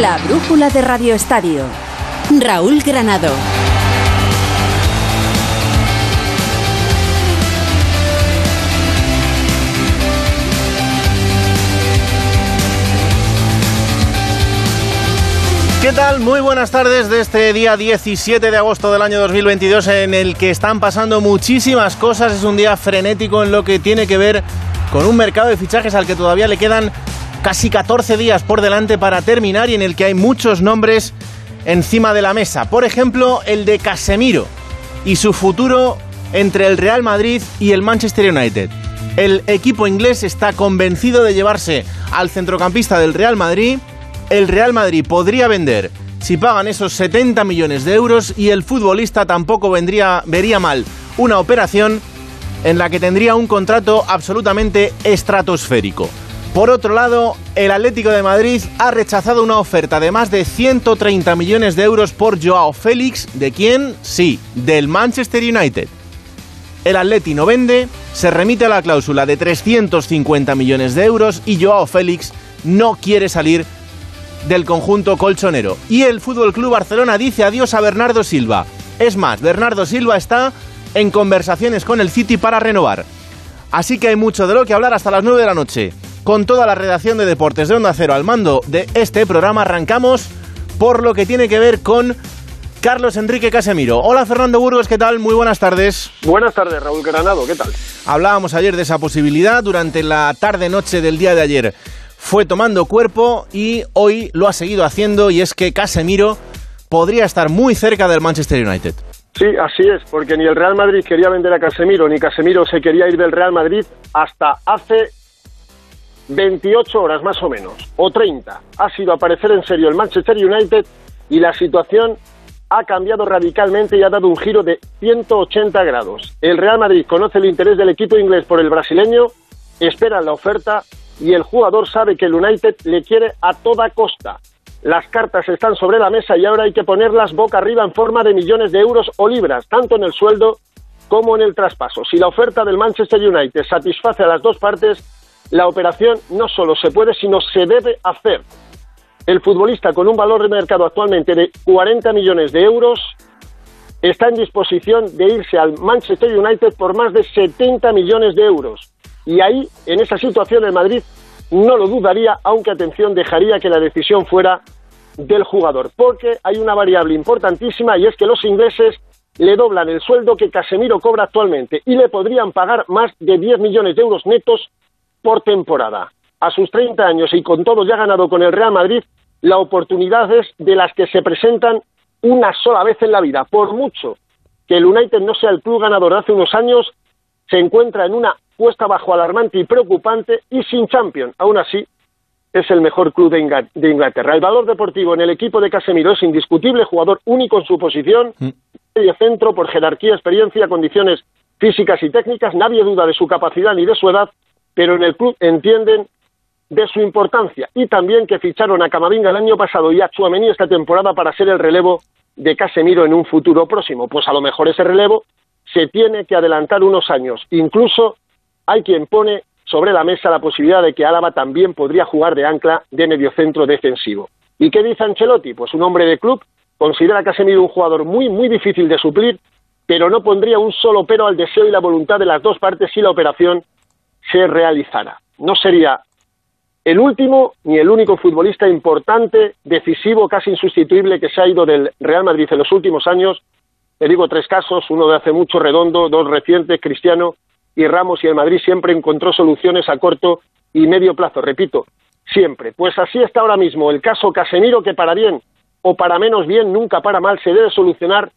La brújula de Radio Estadio. Raúl Granado. ¿Qué tal? Muy buenas tardes de este día 17 de agosto del año 2022 en el que están pasando muchísimas cosas. Es un día frenético en lo que tiene que ver con un mercado de fichajes al que todavía le quedan casi 14 días por delante para terminar y en el que hay muchos nombres encima de la mesa. Por ejemplo, el de Casemiro y su futuro entre el Real Madrid y el Manchester United. El equipo inglés está convencido de llevarse al centrocampista del Real Madrid el Real Madrid podría vender si pagan esos 70 millones de euros y el futbolista tampoco vendría, vería mal una operación en la que tendría un contrato absolutamente estratosférico. Por otro lado, el Atlético de Madrid ha rechazado una oferta de más de 130 millones de euros por Joao Félix. ¿De quién? Sí, del Manchester United. El Atleti no vende, se remite a la cláusula de 350 millones de euros y Joao Félix no quiere salir del conjunto colchonero. Y el Fútbol Club Barcelona dice adiós a Bernardo Silva. Es más, Bernardo Silva está en conversaciones con el City para renovar. Así que hay mucho de lo que hablar hasta las 9 de la noche. Con toda la redacción de Deportes de Onda Cero al mando de este programa, arrancamos por lo que tiene que ver con Carlos Enrique Casemiro. Hola Fernando Burgos, ¿qué tal? Muy buenas tardes. Buenas tardes, Raúl Granado, ¿qué tal? Hablábamos ayer de esa posibilidad durante la tarde-noche del día de ayer fue tomando cuerpo y hoy lo ha seguido haciendo y es que Casemiro podría estar muy cerca del Manchester United. Sí, así es, porque ni el Real Madrid quería vender a Casemiro, ni Casemiro se quería ir del Real Madrid hasta hace 28 horas más o menos, o 30. Ha sido aparecer en serio el Manchester United y la situación ha cambiado radicalmente y ha dado un giro de 180 grados. El Real Madrid conoce el interés del equipo inglés por el brasileño, espera la oferta y el jugador sabe que el United le quiere a toda costa. Las cartas están sobre la mesa y ahora hay que ponerlas boca arriba en forma de millones de euros o libras, tanto en el sueldo como en el traspaso. Si la oferta del Manchester United satisface a las dos partes, la operación no solo se puede, sino se debe hacer. El futbolista con un valor de mercado actualmente de 40 millones de euros está en disposición de irse al Manchester United por más de 70 millones de euros. Y ahí, en esa situación, el Madrid no lo dudaría, aunque atención, dejaría que la decisión fuera del jugador, porque hay una variable importantísima y es que los ingleses le doblan el sueldo que Casemiro cobra actualmente y le podrían pagar más de 10 millones de euros netos por temporada. A sus 30 años y con todo ya ganado con el Real Madrid, la oportunidad es de las que se presentan una sola vez en la vida. Por mucho que el United no sea el club ganador de hace unos años, se encuentra en una puesta bajo alarmante y preocupante y sin champion. Aún así, es el mejor club de Inglaterra. El valor deportivo en el equipo de Casemiro es indiscutible, jugador único en su posición, mm. medio centro por jerarquía, experiencia, condiciones físicas y técnicas. Nadie duda de su capacidad ni de su edad, pero en el club entienden de su importancia y también que ficharon a Camavinga el año pasado y a Chuamení esta temporada para ser el relevo de Casemiro en un futuro próximo. Pues a lo mejor ese relevo se tiene que adelantar unos años. Incluso hay quien pone sobre la mesa la posibilidad de que Álava también podría jugar de ancla de mediocentro defensivo. ¿Y qué dice Ancelotti? Pues un hombre de club considera ha sido un jugador muy, muy difícil de suplir, pero no pondría un solo pero al deseo y la voluntad de las dos partes si la operación se realizara. No sería el último ni el único futbolista importante, decisivo, casi insustituible que se ha ido del Real Madrid en los últimos años le digo tres casos, uno de hace mucho redondo, dos recientes, Cristiano y Ramos, y el Madrid siempre encontró soluciones a corto y medio plazo, repito, siempre. Pues así está ahora mismo el caso Casemiro, que para bien o para menos bien, nunca para mal, se debe solucionar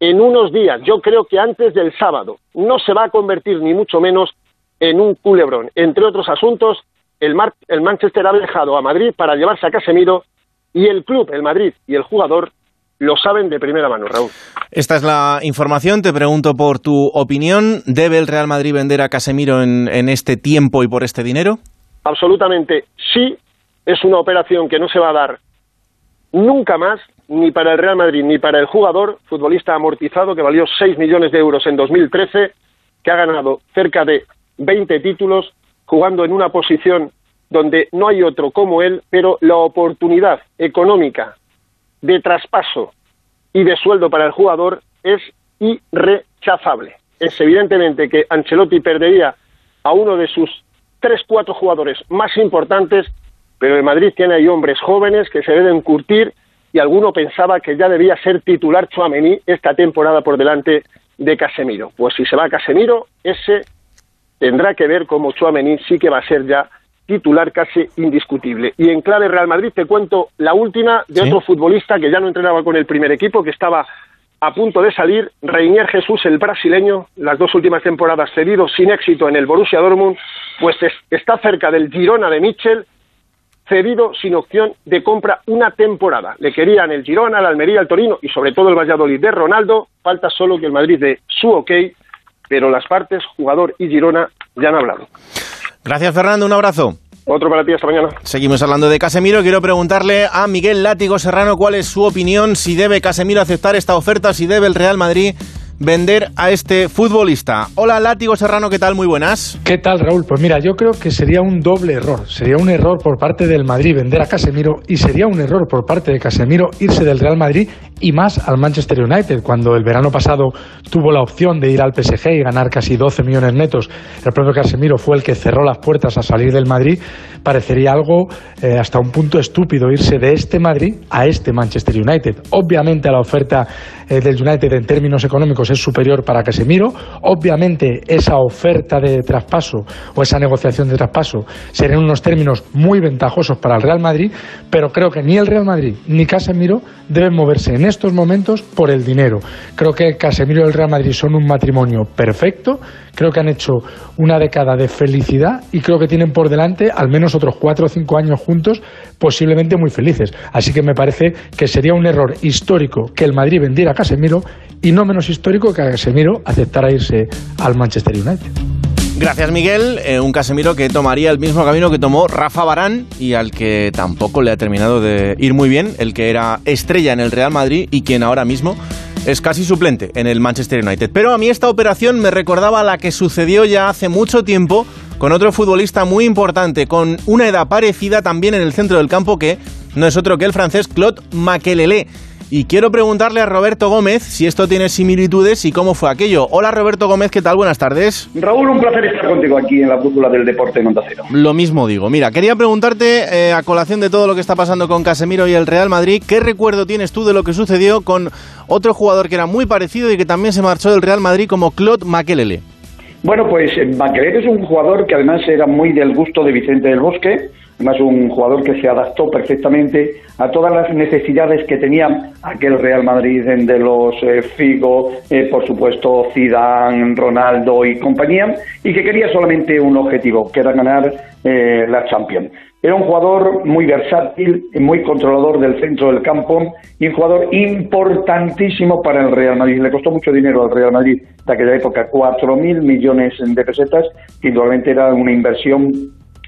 en unos días, yo creo que antes del sábado. No se va a convertir ni mucho menos en un culebrón. Entre otros asuntos, el, el Manchester ha dejado a Madrid para llevarse a Casemiro y el club, el Madrid y el jugador lo saben de primera mano, Raúl. Esta es la información. Te pregunto por tu opinión. ¿Debe el Real Madrid vender a Casemiro en, en este tiempo y por este dinero? Absolutamente sí. Es una operación que no se va a dar nunca más, ni para el Real Madrid ni para el jugador, futbolista amortizado que valió 6 millones de euros en 2013, que ha ganado cerca de 20 títulos, jugando en una posición donde no hay otro como él, pero la oportunidad económica de traspaso y de sueldo para el jugador es irrechazable. Es evidentemente que Ancelotti perdería a uno de sus tres, cuatro jugadores más importantes, pero el Madrid tiene ahí hombres jóvenes que se deben curtir y alguno pensaba que ya debía ser titular Chuamení esta temporada por delante de Casemiro. Pues si se va Casemiro, ese tendrá que ver cómo Chuamení sí que va a ser ya titular casi indiscutible. Y en clave Real Madrid te cuento la última de otro futbolista que ya no entrenaba con el primer equipo, que estaba a punto de salir, Reinier Jesús, el brasileño, las dos últimas temporadas cedido sin éxito en el Borussia Dortmund, pues está cerca del Girona de Mitchell, cedido sin opción de compra una temporada. Le querían el Girona, el Almería, el Torino y sobre todo el Valladolid de Ronaldo. Falta solo que el Madrid dé su ok, pero las partes, jugador y Girona, ya han hablado. Gracias, Fernando. Un abrazo. Otro para ti esta mañana. Seguimos hablando de Casemiro. Quiero preguntarle a Miguel Látigo Serrano cuál es su opinión, si debe Casemiro aceptar esta oferta, si debe el Real Madrid vender a este futbolista. Hola Látigo Serrano, ¿qué tal? Muy buenas. ¿Qué tal Raúl? Pues mira, yo creo que sería un doble error. Sería un error por parte del Madrid vender a Casemiro y sería un error por parte de Casemiro irse del Real Madrid y más al Manchester United. Cuando el verano pasado tuvo la opción de ir al PSG y ganar casi 12 millones netos, el propio Casemiro fue el que cerró las puertas a salir del Madrid. Parecería algo eh, hasta un punto estúpido irse de este Madrid a este Manchester United. Obviamente la oferta eh, del United en términos económicos es superior para Casemiro. Obviamente esa oferta de traspaso o esa negociación de traspaso serían unos términos muy ventajosos para el Real Madrid, pero creo que ni el Real Madrid ni Casemiro deben moverse en estos momentos por el dinero. Creo que Casemiro y el Real Madrid son un matrimonio perfecto, creo que han hecho una década de felicidad y creo que tienen por delante al menos otros cuatro o cinco años juntos, posiblemente muy felices. Así que me parece que sería un error histórico que el Madrid vendiera a Casemiro y no menos histórico que Casemiro aceptara irse al Manchester United. Gracias, Miguel. Eh, un Casemiro que tomaría el mismo camino que tomó Rafa Barán y al que tampoco le ha terminado de ir muy bien, el que era estrella en el Real Madrid y quien ahora mismo es casi suplente en el Manchester United. Pero a mí esta operación me recordaba a la que sucedió ya hace mucho tiempo con otro futbolista muy importante, con una edad parecida también en el centro del campo que no es otro que el francés Claude Makelele y quiero preguntarle a Roberto Gómez si esto tiene similitudes y cómo fue aquello. Hola Roberto Gómez, ¿qué tal? Buenas tardes. Raúl, un placer estar contigo aquí en la brújula del deporte en Onda Lo mismo digo. Mira, quería preguntarte, eh, a colación de todo lo que está pasando con Casemiro y el Real Madrid, ¿qué recuerdo tienes tú de lo que sucedió con otro jugador que era muy parecido y que también se marchó del Real Madrid como Claude Makelele? Bueno, pues eh, Makelele es un jugador que además era muy del gusto de Vicente del Bosque Además, un jugador que se adaptó perfectamente a todas las necesidades que tenía aquel Real Madrid de los eh, Figo, eh, por supuesto Zidane, Ronaldo y compañía, y que quería solamente un objetivo, que era ganar eh, la Champions. Era un jugador muy versátil, muy controlador del centro del campo y un jugador importantísimo para el Real Madrid. Le costó mucho dinero al Real Madrid de aquella época, 4.000 millones de pesetas, que indudablemente era una inversión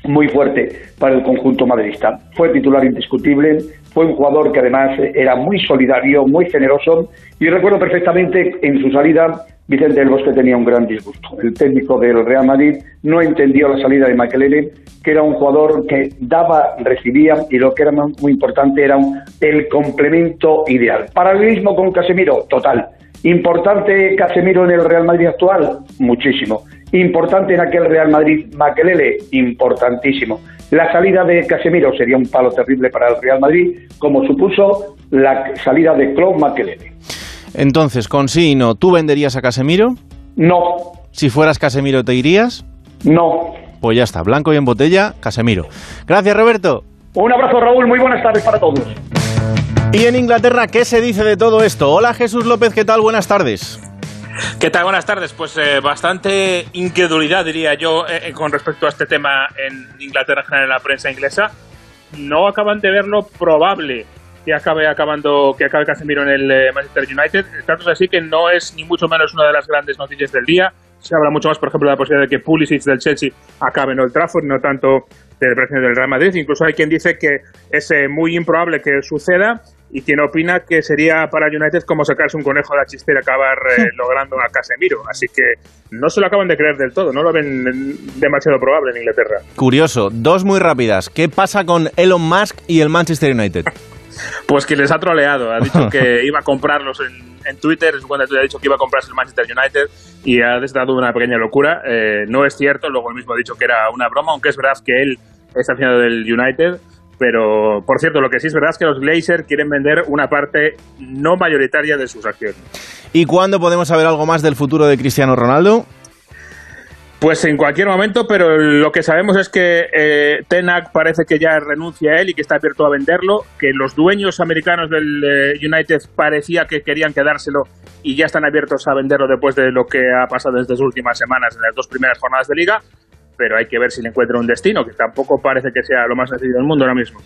muy fuerte para el conjunto madridista. Fue titular indiscutible, fue un jugador que además era muy solidario, muy generoso y recuerdo perfectamente en su salida Vicente del Bosque tenía un gran disgusto. El técnico del Real Madrid no entendió la salida de Makelele, que era un jugador que daba, recibía y lo que era muy importante era el complemento ideal. Paralelismo con Casemiro, total. Importante Casemiro en el Real Madrid actual, muchísimo. Importante en aquel Real Madrid Maquelele, importantísimo. La salida de Casemiro sería un palo terrible para el Real Madrid, como supuso la salida de Claude Maquelele. Entonces, con sí y no, ¿tú venderías a Casemiro? No. Si fueras Casemiro, ¿te irías? No. Pues ya está, blanco y en botella, Casemiro. Gracias, Roberto. Un abrazo, Raúl. Muy buenas tardes para todos. Y en Inglaterra, ¿qué se dice de todo esto? Hola, Jesús López, ¿qué tal? Buenas tardes. ¿Qué tal? Buenas tardes. Pues eh, bastante incredulidad, diría yo, eh, eh, con respecto a este tema en Inglaterra, en general, en la prensa inglesa. No acaban de verlo probable que acabe acabando, que acabe Casemiro en el Manchester United. El caso es así que no es ni mucho menos una de las grandes noticias del día. Se habla mucho más, por ejemplo, de la posibilidad de que Pulisic del Chelsea acabe en Old Trafford, no tanto del presidente del Real Madrid. Incluso hay quien dice que es muy improbable que suceda y quien opina que sería para United como sacarse un conejo de la chistera y acabar eh, logrando a Casemiro. Así que no se lo acaban de creer del todo, no lo ven demasiado probable en Inglaterra. Curioso, dos muy rápidas. ¿Qué pasa con Elon Musk y el Manchester United? Pues que les ha troleado, ha dicho que iba a comprarlos en, en Twitter, cuando ha dicho que iba a comprarse el Manchester United y ha desatado una pequeña locura. Eh, no es cierto, luego él mismo ha dicho que era una broma, aunque es verdad que él está haciendo del United. Pero, por cierto, lo que sí es verdad es que los Glazer quieren vender una parte no mayoritaria de sus acciones. ¿Y cuándo podemos saber algo más del futuro de Cristiano Ronaldo? Pues en cualquier momento, pero lo que sabemos es que eh, Tenac parece que ya renuncia a él y que está abierto a venderlo, que los dueños americanos del eh, United parecía que querían quedárselo y ya están abiertos a venderlo después de lo que ha pasado desde las últimas semanas en las dos primeras jornadas de liga, pero hay que ver si le encuentra un destino, que tampoco parece que sea lo más sencillo del mundo ahora mismo.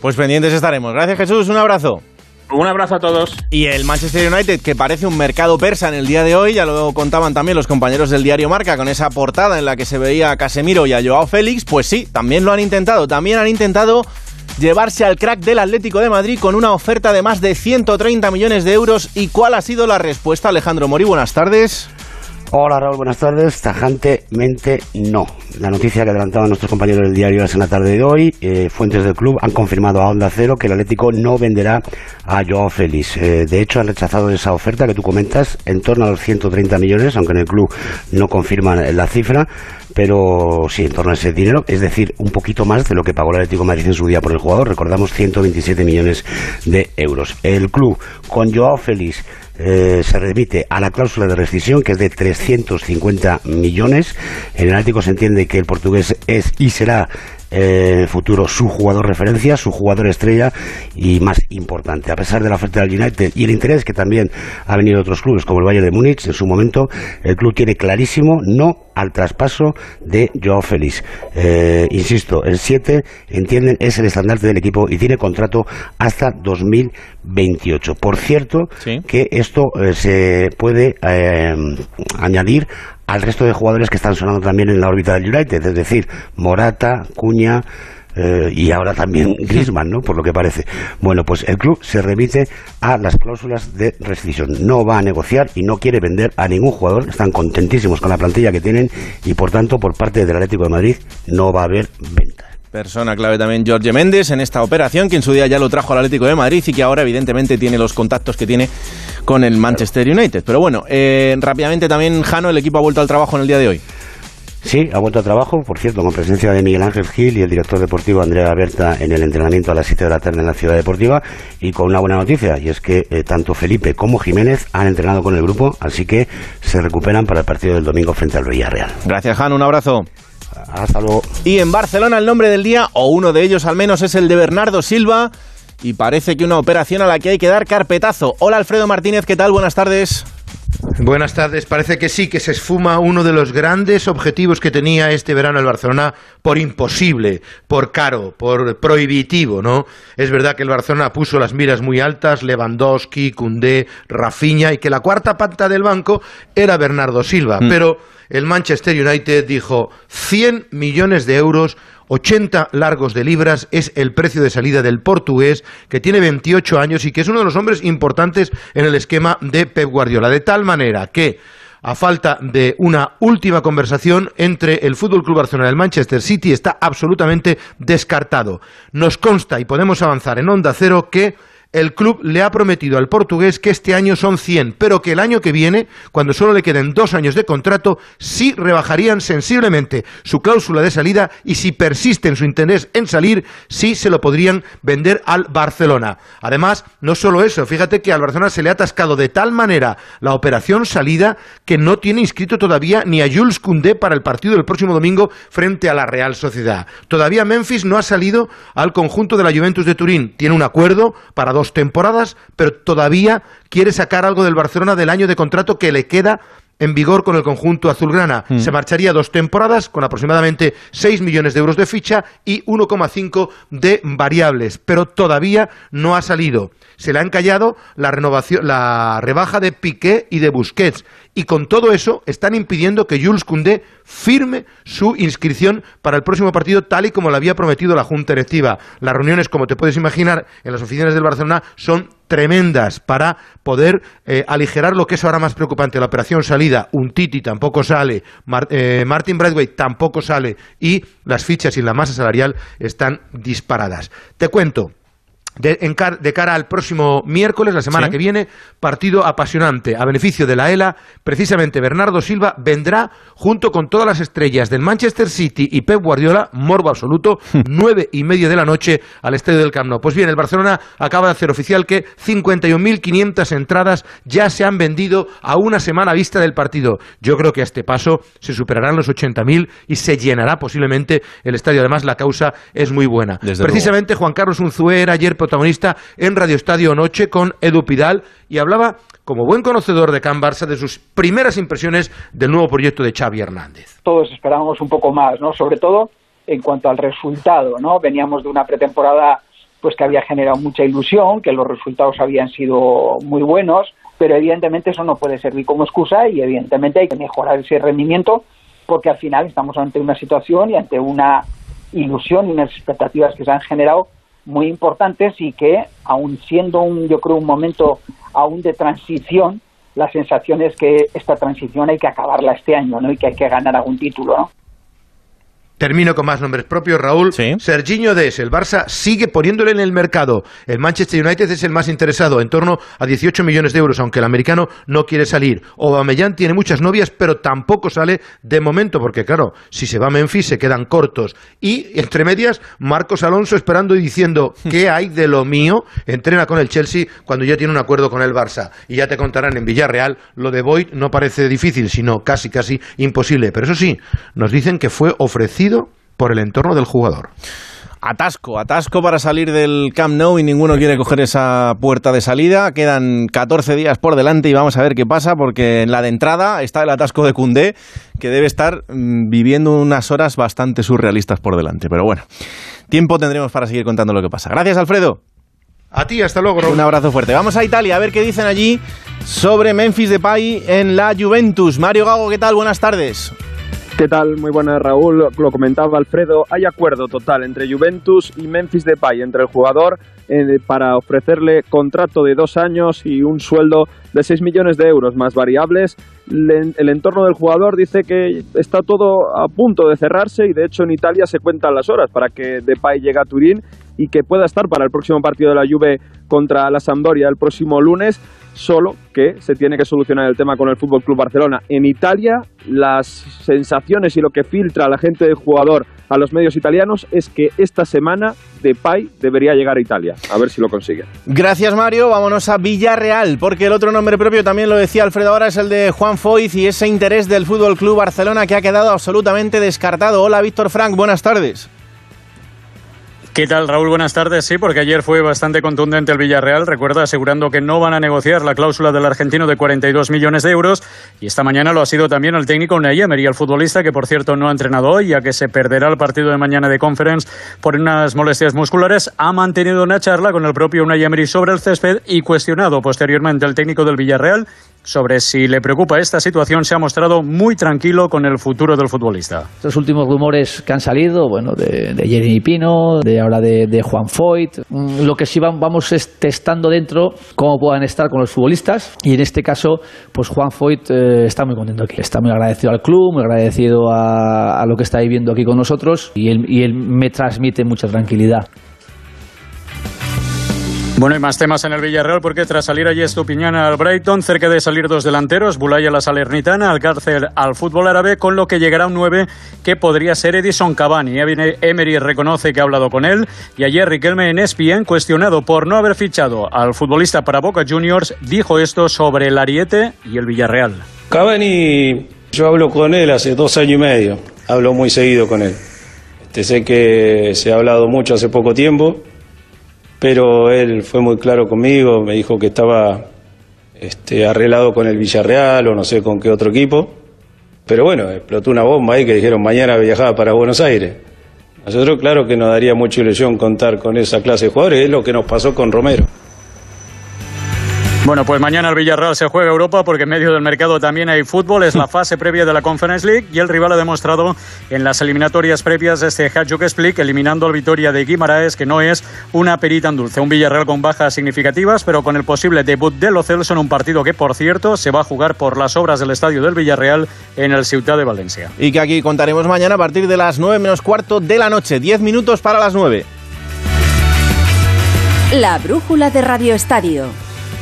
Pues pendientes estaremos. Gracias Jesús, un abrazo. Un abrazo a todos. Y el Manchester United, que parece un mercado persa en el día de hoy, ya lo contaban también los compañeros del diario Marca con esa portada en la que se veía a Casemiro y a Joao Félix, pues sí, también lo han intentado. También han intentado llevarse al crack del Atlético de Madrid con una oferta de más de 130 millones de euros. ¿Y cuál ha sido la respuesta, Alejandro Mori? Buenas tardes. Hola Raúl, buenas tardes. Tajantemente no. La noticia que adelantaban nuestros compañeros del diario en la tarde de hoy, eh, fuentes del club han confirmado a Onda Cero que el Atlético no venderá a Joao Félix. Eh, de hecho, han rechazado esa oferta que tú comentas en torno a los 130 millones, aunque en el club no confirman la cifra pero sí, en torno a ese dinero, es decir, un poquito más de lo que pagó el Atlético Madrid en su día por el jugador, recordamos 127 millones de euros. El club con Joao Félix eh, se remite a la cláusula de rescisión que es de 350 millones. En el Atlético se entiende que el portugués es y será en el futuro su jugador referencia, su jugador estrella y más importante. A pesar de la oferta del United y el interés que también ha venido de otros clubes como el Bayern de Múnich en su momento, el club tiene clarísimo no al traspaso de Joao Félix. Eh, insisto, el 7, entienden, es el estandarte del equipo y tiene contrato hasta 2028. Por cierto, que esto eh, se puede eh, añadir al resto de jugadores que están sonando también en la órbita del United, es decir, Morata, Cuña, eh, y ahora también Griezmann, ¿no? Por lo que parece. Bueno, pues el club se remite a las cláusulas de rescisión. No va a negociar y no quiere vender a ningún jugador. Están contentísimos con la plantilla que tienen y, por tanto, por parte del Atlético de Madrid no va a haber ventas. Persona clave también Jorge Méndez en esta operación, que en su día ya lo trajo al Atlético de Madrid y que ahora evidentemente tiene los contactos que tiene con el Manchester United. Pero bueno, eh, rápidamente también Jano, el equipo ha vuelto al trabajo en el día de hoy. Sí, ha vuelto al trabajo, por cierto, con presencia de Miguel Ángel Gil y el director deportivo Andrea Berta en el entrenamiento a las 7 de la tarde en la ciudad deportiva y con una buena noticia, y es que eh, tanto Felipe como Jiménez han entrenado con el grupo, así que se recuperan para el partido del domingo frente al Villarreal. Gracias, Jano, un abrazo. Hasta luego. Y en Barcelona el nombre del día, o uno de ellos al menos, es el de Bernardo Silva. Y parece que una operación a la que hay que dar carpetazo. Hola Alfredo Martínez, ¿qué tal? Buenas tardes. Buenas tardes. Parece que sí, que se esfuma uno de los grandes objetivos que tenía este verano el Barcelona por imposible, por caro, por prohibitivo, ¿no? Es verdad que el Barcelona puso las miras muy altas, Lewandowski, Koundé, Rafinha, y que la cuarta pata del banco era Bernardo Silva. Mm. Pero el Manchester United dijo 100 millones de euros 80 largos de libras es el precio de salida del portugués, que tiene 28 años y que es uno de los hombres importantes en el esquema de Pep Guardiola. De tal manera que a falta de una última conversación entre el Fútbol Club Barcelona y el Manchester City está absolutamente descartado. Nos consta y podemos avanzar en onda cero que el club le ha prometido al portugués que este año son 100, pero que el año que viene, cuando solo le queden dos años de contrato, sí rebajarían sensiblemente su cláusula de salida y si persiste en su interés en salir, sí se lo podrían vender al Barcelona. Además, no solo eso, fíjate que al Barcelona se le ha atascado de tal manera la operación salida que no tiene inscrito todavía ni a Jules Koundé para el partido del próximo domingo frente a la Real Sociedad. Todavía Memphis no ha salido al conjunto de la Juventus de Turín. Tiene un acuerdo para dos temporadas, pero todavía quiere sacar algo del Barcelona del año de contrato que le queda en vigor con el conjunto azulgrana. Mm. Se marcharía dos temporadas con aproximadamente 6 millones de euros de ficha y 1,5 de variables, pero todavía no ha salido. Se le ha encallado la renovación, la rebaja de Piqué y de Busquets Y con todo eso están impidiendo que Jules Koundé firme su inscripción para el próximo partido tal y como lo había prometido la Junta Directiva. Las reuniones, como te puedes imaginar, en las oficinas del Barcelona son tremendas para poder eh, aligerar lo que es ahora más preocupante, la operación salida. Un Titi tampoco sale, eh, Martin Bradway tampoco sale y las fichas y la masa salarial están disparadas. Te cuento, de, de, cara al próximo miércoles, la semana que viene, partido apasionante a beneficio de la ELA. Precisamente Bernardo Silva vendrá junto con todas las estrellas del Manchester City y Pep Guardiola, morbo absoluto, nueve y media de la noche al estadio del Camp Nou. Pues bien, el Barcelona acaba de hacer oficial que 51.500 entradas ya se han vendido a una semana vista del partido. Yo creo que a este paso se superarán los 80.000 y se llenará posiblemente el estadio. Además, la causa es muy buena. Precisamente Juan Carlos Unzué era ayer protagonista en Radio Estadio Noche con Edu Pidal y hablaba, como buen conocedor de Can Barça, de sus primeras impresiones del nuevo proyecto de Xavi Hernández. Todos esperábamos un poco más, ¿no? Sobre todo en cuanto al resultado, ¿no? Veníamos de una pretemporada pues que había generado mucha ilusión, que los resultados habían sido muy buenos, pero evidentemente eso no puede servir como excusa y evidentemente hay que mejorar ese rendimiento porque al final estamos ante una situación y ante una ilusión y unas expectativas que se han generado muy importantes y que, aun siendo un, yo creo, un momento aún de transición, la sensación es que esta transición hay que acabarla este año, ¿no? Y que hay que ganar algún título, ¿no? Termino con más nombres propios, Raúl. ¿Sí? Serginho Des, el Barça sigue poniéndole en el mercado. El Manchester United es el más interesado, en torno a 18 millones de euros, aunque el americano no quiere salir. Aubameyang tiene muchas novias, pero tampoco sale de momento, porque claro, si se va a Memphis se quedan cortos. Y, entre medias, Marcos Alonso esperando y diciendo, ¿qué hay de lo mío? Entrena con el Chelsea cuando ya tiene un acuerdo con el Barça. Y ya te contarán en Villarreal, lo de Boyd no parece difícil, sino casi, casi imposible. Pero eso sí, nos dicen que fue ofrecido por el entorno del jugador. Atasco, atasco para salir del Camp Nou y ninguno quiere coger esa puerta de salida. Quedan 14 días por delante y vamos a ver qué pasa porque en la de entrada está el atasco de Cundé que debe estar mm, viviendo unas horas bastante surrealistas por delante. Pero bueno, tiempo tendremos para seguir contando lo que pasa. Gracias, Alfredo. A ti, hasta luego. Un abrazo fuerte. Vamos a Italia a ver qué dicen allí sobre Memphis Depay en la Juventus. Mario Gago, ¿qué tal? Buenas tardes. ¿Qué tal? Muy buenas, Raúl. Lo comentaba Alfredo. Hay acuerdo total entre Juventus y Memphis Depay, entre el jugador, eh, para ofrecerle contrato de dos años y un sueldo de 6 millones de euros más variables. el entorno del jugador dice que está todo a punto de cerrarse y de hecho en Italia se cuentan las horas para que Depay llegue a Turín y que pueda estar para el próximo partido de la Juve contra la Sampdoria el próximo lunes, solo que se tiene que solucionar el tema con el Fútbol Club Barcelona. En Italia, las sensaciones y lo que filtra la gente del jugador a los medios italianos es que esta semana Depay debería llegar a Italia. A ver si lo consigue. Gracias, Mario. Vámonos a Villarreal, porque el otro nombre propio, también lo decía Alfredo ahora, es el de Juan Foyz y ese interés del Fútbol Club Barcelona que ha quedado absolutamente descartado. Hola, Víctor Frank, buenas tardes. ¿Qué tal, Raúl? Buenas tardes. Sí, porque ayer fue bastante contundente el Villarreal, recuerda, asegurando que no van a negociar la cláusula del argentino de 42 millones de euros. Y esta mañana lo ha sido también el técnico Unai Emery, el futbolista que, por cierto, no ha entrenado hoy, ya que se perderá el partido de mañana de Conference por unas molestias musculares. Ha mantenido una charla con el propio Unai Emery sobre el césped y cuestionado posteriormente el técnico del Villarreal sobre si le preocupa esta situación, se ha mostrado muy tranquilo con el futuro del futbolista. Estos últimos rumores que han salido, bueno, de, de Jeremy Pino, de ahora de, Juan Foyt, mm, lo que sí vamos es testando dentro cómo puedan estar con los futbolistas y en este caso, pues Juan Foyt eh, está muy contento aquí, está muy agradecido al club, muy agradecido a, lo que está viviendo aquí con nosotros y él me transmite mucha tranquilidad. Bueno, y más temas en el Villarreal porque tras salir allí Estupiñana al Brighton, cerca de salir dos delanteros, Bulaya la Salernitana, al cárcel al fútbol árabe, con lo que llegará un 9 que podría ser Edison Cavani. Emery reconoce que ha hablado con él y ayer Riquelme en ESPN, cuestionado por no haber fichado al futbolista para Boca Juniors, dijo esto sobre el Ariete y el Villarreal. Cavani, yo hablo con él hace dos años y medio, hablo muy seguido con él. Este, sé que se ha hablado mucho hace poco tiempo pero él fue muy claro conmigo, me dijo que estaba este, arreglado con el Villarreal o no sé con qué otro equipo, pero bueno, explotó una bomba ahí que dijeron mañana viajaba para Buenos Aires. Nosotros claro que nos daría mucha ilusión contar con esa clase de jugadores, es lo que nos pasó con Romero. Bueno, pues mañana el Villarreal se juega Europa porque en medio del mercado también hay fútbol. Es la fase previa de la Conference League y el rival ha demostrado en las eliminatorias previas de este Hajduk Split, eliminando al Vitoria de Guimaraes, que no es una perita en dulce. Un Villarreal con bajas significativas, pero con el posible debut de Lo Celso en un partido que, por cierto, se va a jugar por las obras del estadio del Villarreal en el Ciudad de Valencia. Y que aquí contaremos mañana a partir de las 9 menos cuarto de la noche. 10 minutos para las 9. La brújula de Radio Estadio.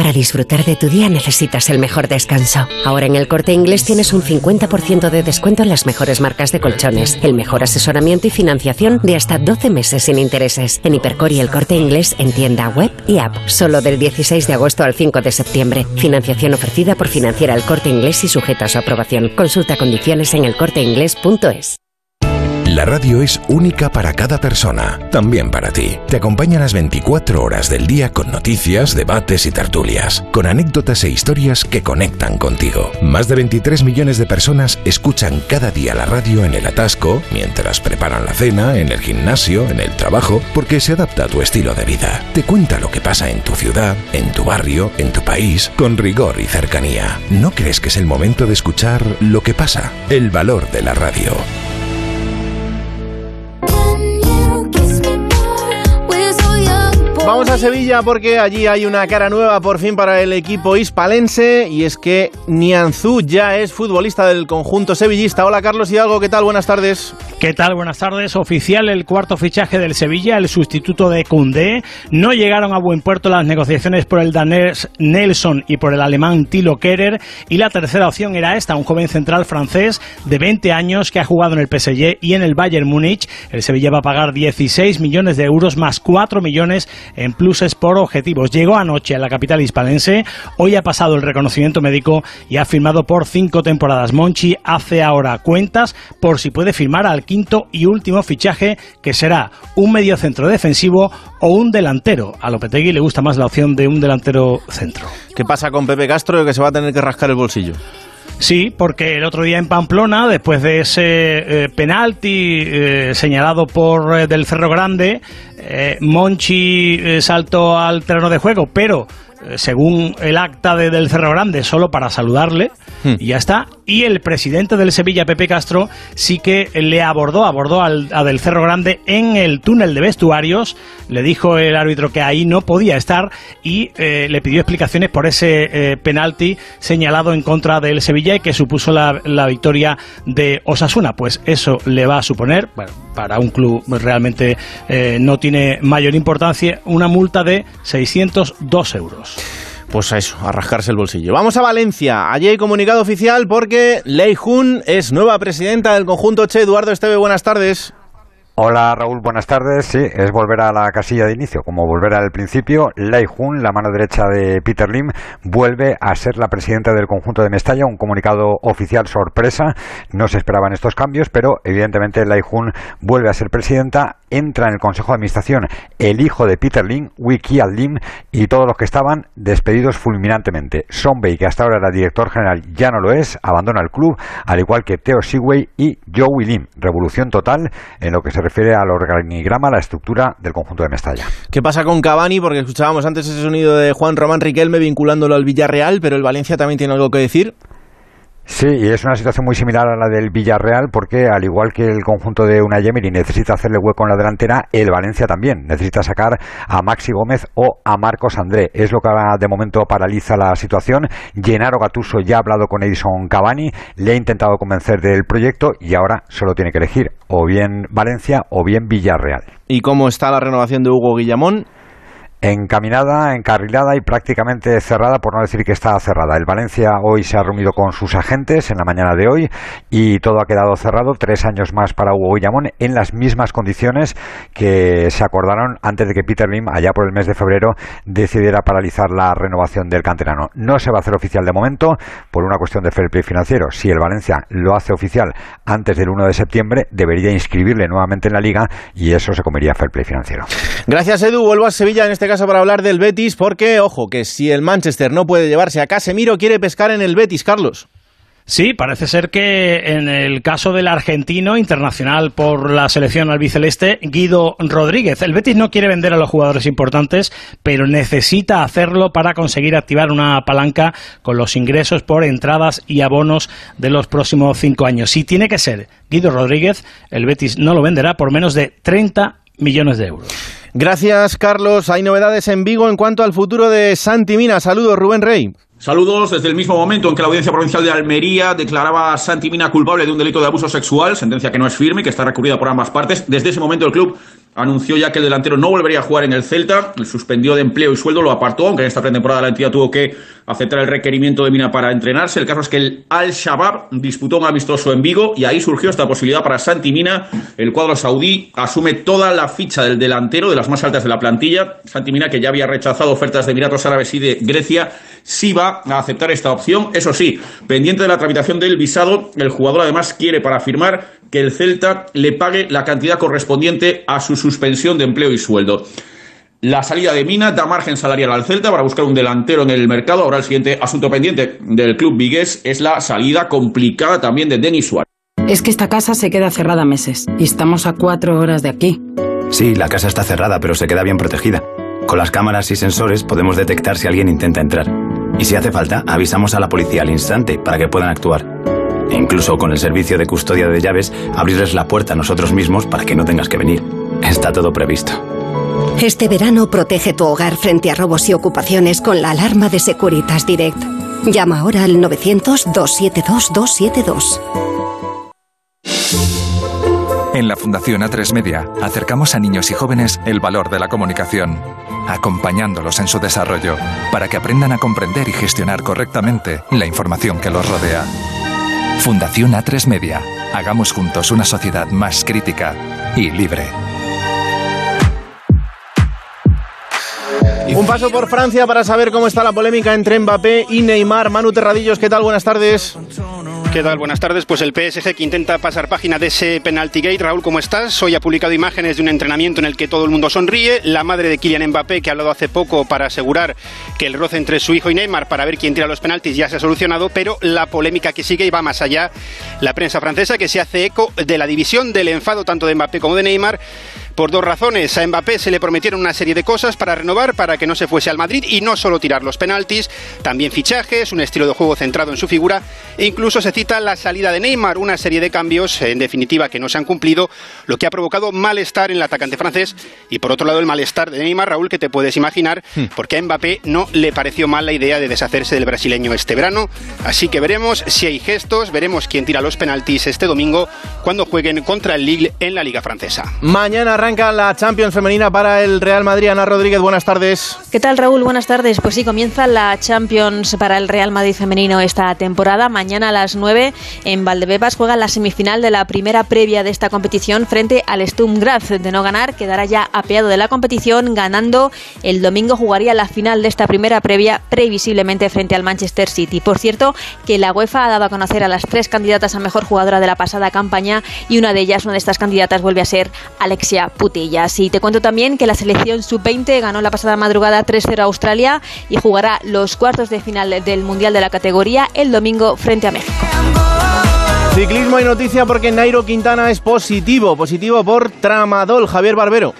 Para disfrutar de tu día necesitas el mejor descanso. Ahora en el corte inglés tienes un 50% de descuento en las mejores marcas de colchones, el mejor asesoramiento y financiación de hasta 12 meses sin intereses. En Hipercor y el corte inglés en tienda web y app. Solo del 16 de agosto al 5 de septiembre. Financiación ofrecida por Financiera el corte inglés y sujeta a su aprobación. Consulta condiciones en elcorteinglés.es. La radio es única para cada persona, también para ti. Te acompaña las 24 horas del día con noticias, debates y tertulias, con anécdotas e historias que conectan contigo. Más de 23 millones de personas escuchan cada día la radio en el atasco, mientras preparan la cena, en el gimnasio, en el trabajo, porque se adapta a tu estilo de vida. Te cuenta lo que pasa en tu ciudad, en tu barrio, en tu país, con rigor y cercanía. ¿No crees que es el momento de escuchar lo que pasa? El valor de la radio. Vamos a Sevilla porque allí hay una cara nueva por fin para el equipo hispalense y es que Nianzú ya es futbolista del conjunto sevillista. Hola Carlos Hidalgo, ¿qué tal? Buenas tardes. ¿Qué tal? Buenas tardes. Oficial el cuarto fichaje del Sevilla, el sustituto de Koundé. No llegaron a buen puerto las negociaciones por el danés Nelson y por el alemán Tilo Kerer y la tercera opción era esta, un joven central francés de 20 años que ha jugado en el PSG y en el Bayern Múnich. El Sevilla va a pagar 16 millones de euros más 4 millones en pluses por objetivos. Llegó anoche a la capital hispalense, hoy ha pasado el reconocimiento médico y ha firmado por cinco temporadas. Monchi hace ahora cuentas por si puede firmar al quinto y último fichaje, que será un mediocentro defensivo o un delantero. A Lopetegui le gusta más la opción de un delantero centro. ¿Qué pasa con Pepe Castro que se va a tener que rascar el bolsillo? Sí, porque el otro día en Pamplona, después de ese eh, penalti eh, señalado por eh, del Cerro Grande, Monchi saltó al terreno de juego, pero según el acta de, del Cerro Grande, solo para saludarle, y ya está. Y el presidente del Sevilla, Pepe Castro, sí que le abordó, abordó al, a del Cerro Grande en el túnel de vestuarios, le dijo el árbitro que ahí no podía estar y eh, le pidió explicaciones por ese eh, penalti señalado en contra del Sevilla y que supuso la, la victoria de Osasuna. Pues eso le va a suponer, bueno, para un club realmente eh, no tiene mayor importancia, una multa de 602 euros. Pues a eso, a rascarse el bolsillo. Vamos a Valencia. Allí hay comunicado oficial porque Lei Jun es nueva presidenta del conjunto Che. Eduardo Esteve, buenas tardes. Hola Raúl, buenas tardes. Sí, es volver a la casilla de inicio, como volver al principio. Lei Jun, la mano derecha de Peter Lim, vuelve a ser la presidenta del conjunto de Mestalla. Un comunicado oficial sorpresa. No se esperaban estos cambios, pero evidentemente Lei Jun vuelve a ser presidenta. Entra en el consejo de administración el hijo de Peter Lim, Wiki Lim, y todos los que estaban despedidos fulminantemente. Sonbei, que hasta ahora era director general, ya no lo es, abandona el club, al igual que Theo Sigway y Joey Lim. Revolución total en lo que se refiere al organigrama, la estructura del conjunto de Mestalla. ¿Qué pasa con Cavani? Porque escuchábamos antes ese sonido de Juan Román Riquelme vinculándolo al Villarreal, pero el Valencia también tiene algo que decir. Sí, y es una situación muy similar a la del Villarreal porque al igual que el conjunto de una Yemiri necesita hacerle hueco en la delantera, el Valencia también necesita sacar a Maxi Gómez o a Marcos André. Es lo que de momento paraliza la situación. Gennaro Gatuso ya ha hablado con Edison Cavani, le ha intentado convencer del proyecto y ahora solo tiene que elegir o bien Valencia o bien Villarreal. ¿Y cómo está la renovación de Hugo Guillamón? Encaminada, encarrilada y prácticamente cerrada, por no decir que está cerrada. El Valencia hoy se ha reunido con sus agentes en la mañana de hoy y todo ha quedado cerrado. Tres años más para Hugo Guillamón en las mismas condiciones que se acordaron antes de que Peter Lim, allá por el mes de febrero, decidiera paralizar la renovación del canterano. No se va a hacer oficial de momento por una cuestión de fair play financiero. Si el Valencia lo hace oficial antes del 1 de septiembre, debería inscribirle nuevamente en la liga y eso se comería fair play financiero. Gracias, Edu. Vuelvo a Sevilla en este caso para hablar del Betis, porque, ojo, que si el Manchester no puede llevarse a Casemiro, quiere pescar en el Betis, Carlos. Sí, parece ser que en el caso del argentino internacional por la selección albiceleste, Guido Rodríguez, el Betis no quiere vender a los jugadores importantes, pero necesita hacerlo para conseguir activar una palanca con los ingresos por entradas y abonos de los próximos cinco años. Si tiene que ser Guido Rodríguez, el Betis no lo venderá por menos de 30 millones de euros. Gracias, Carlos. Hay novedades en Vigo en cuanto al futuro de Santi Mina. Saludos, Rubén Rey. Saludos desde el mismo momento en que la Audiencia Provincial de Almería declaraba a Santi Mina culpable de un delito de abuso sexual, sentencia que no es firme que está recurrida por ambas partes. Desde ese momento el club anunció ya que el delantero no volvería a jugar en el Celta, el suspendió de empleo y sueldo, lo apartó, aunque en esta pretemporada la entidad tuvo que aceptar el requerimiento de Mina para entrenarse. El caso es que el Al-Shabaab disputó un amistoso en Vigo y ahí surgió esta posibilidad para Santi Mina. El cuadro saudí asume toda la ficha del delantero de las más altas de la plantilla. Santi Mina, que ya había rechazado ofertas de Emiratos Árabes y de Grecia, sí va a aceptar esta opción. Eso sí, pendiente de la tramitación del visado, el jugador además quiere para firmar que el Celta le pague la cantidad correspondiente a su suspensión de empleo y sueldo. La salida de Mina da margen salarial al Celta para buscar un delantero en el mercado. Ahora el siguiente asunto pendiente del club vigués es la salida complicada también de Denis Suárez. Es que esta casa se queda cerrada meses y estamos a cuatro horas de aquí. Sí, la casa está cerrada, pero se queda bien protegida. Con las cámaras y sensores podemos detectar si alguien intenta entrar. Y si hace falta, avisamos a la policía al instante para que puedan actuar. E incluso con el servicio de custodia de llaves, abrirles la puerta a nosotros mismos para que no tengas que venir. Está todo previsto. Este verano protege tu hogar frente a robos y ocupaciones con la alarma de Securitas Direct. Llama ahora al 900-272-272. En la Fundación A3 Media acercamos a niños y jóvenes el valor de la comunicación, acompañándolos en su desarrollo para que aprendan a comprender y gestionar correctamente la información que los rodea. Fundación A3 Media. Hagamos juntos una sociedad más crítica y libre. Un paso por Francia para saber cómo está la polémica entre Mbappé y Neymar. Manu Terradillos, ¿qué tal? Buenas tardes. ¿Qué tal? Buenas tardes. Pues el PSG que intenta pasar página de ese penalty gate. Raúl, ¿cómo estás? Hoy ha publicado imágenes de un entrenamiento en el que todo el mundo sonríe. La madre de Kylian Mbappé, que ha hablado hace poco para asegurar que el roce entre su hijo y Neymar para ver quién tira los penaltis ya se ha solucionado, pero la polémica que sigue y va más allá. La prensa francesa que se hace eco de la división del enfado tanto de Mbappé como de Neymar por dos razones. A Mbappé se le prometieron una serie de cosas para renovar, para que no se fuese al Madrid y no solo tirar los penaltis, también fichajes, un estilo de juego centrado en su figura e incluso se cita la salida de Neymar, una serie de cambios en definitiva que no se han cumplido, lo que ha provocado malestar en el atacante francés y por otro lado el malestar de Neymar, Raúl, que te puedes imaginar, porque a Mbappé no le pareció mal la idea de deshacerse del brasileño este verano, así que veremos si hay gestos, veremos quién tira los penaltis este domingo cuando jueguen contra el Lille en la Liga Francesa. Mañana arranca la Champions femenina para el Real Madrid. Ana Rodríguez, buenas tardes. ¿Qué tal, Raúl? Buenas tardes. Pues sí, comienza la Champions para el Real Madrid femenino esta temporada. Mañana a las 9 en Valdebebas juega la semifinal de la primera previa de esta competición frente al Sturm Graz. De no ganar, quedará ya apeado de la competición. Ganando, el domingo jugaría la final de esta primera previa previsiblemente frente al Manchester City. Por cierto, que la UEFA ha dado a conocer a las tres candidatas a mejor jugadora de la pasada campaña y una de ellas, una de estas candidatas, vuelve a ser Alexia Putellas. Y te cuento también que la selección sub-20 ganó la pasada madrugada 3-0 a Australia y jugará los cuartos de final del Mundial de la categoría el domingo frente a México. Ciclismo y noticia porque Nairo Quintana es positivo, positivo por tramadol. Javier Barbero.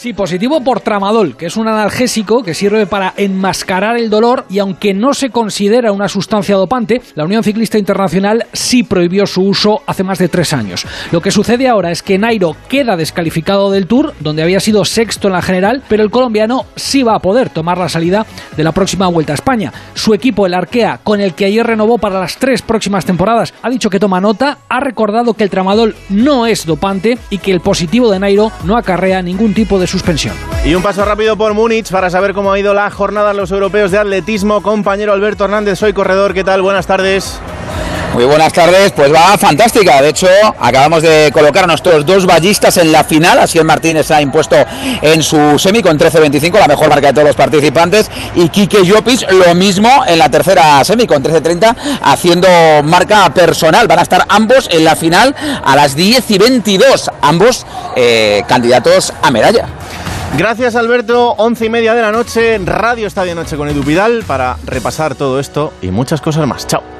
Sí, positivo por tramadol, que es un analgésico que sirve para enmascarar el dolor y aunque no se considera una sustancia dopante, la Unión Ciclista Internacional sí prohibió su uso hace más de tres años. Lo que sucede ahora es que Nairo queda descalificado del Tour, donde había sido sexto en la general, pero el colombiano sí va a poder tomar la salida de la próxima Vuelta a España. Su equipo, el Arkea, con el que ayer renovó para las tres próximas temporadas, ha dicho que toma nota, ha recordado que el tramadol no es dopante y que el positivo de Nairo no acarrea ningún tipo de suspensión. Y un paso rápido por Múnich para saber cómo ha ido la jornada en los europeos de atletismo. Compañero Alberto Hernández, soy corredor. ¿Qué tal? Buenas tardes. Muy buenas tardes, pues va fantástica. De hecho, acabamos de colocar a nuestros dos ballistas en la final. Así el Martínez ha impuesto en su semi con 13.25, la mejor marca de todos los participantes. Y Quique Llopis lo mismo en la tercera semi con 13.30, haciendo marca personal. Van a estar ambos en la final a las 10 y 22, ambos eh, candidatos a medalla. Gracias Alberto, once y media de la noche, Radio Estadio Noche con Edu Pidal para repasar todo esto y muchas cosas más. Chao.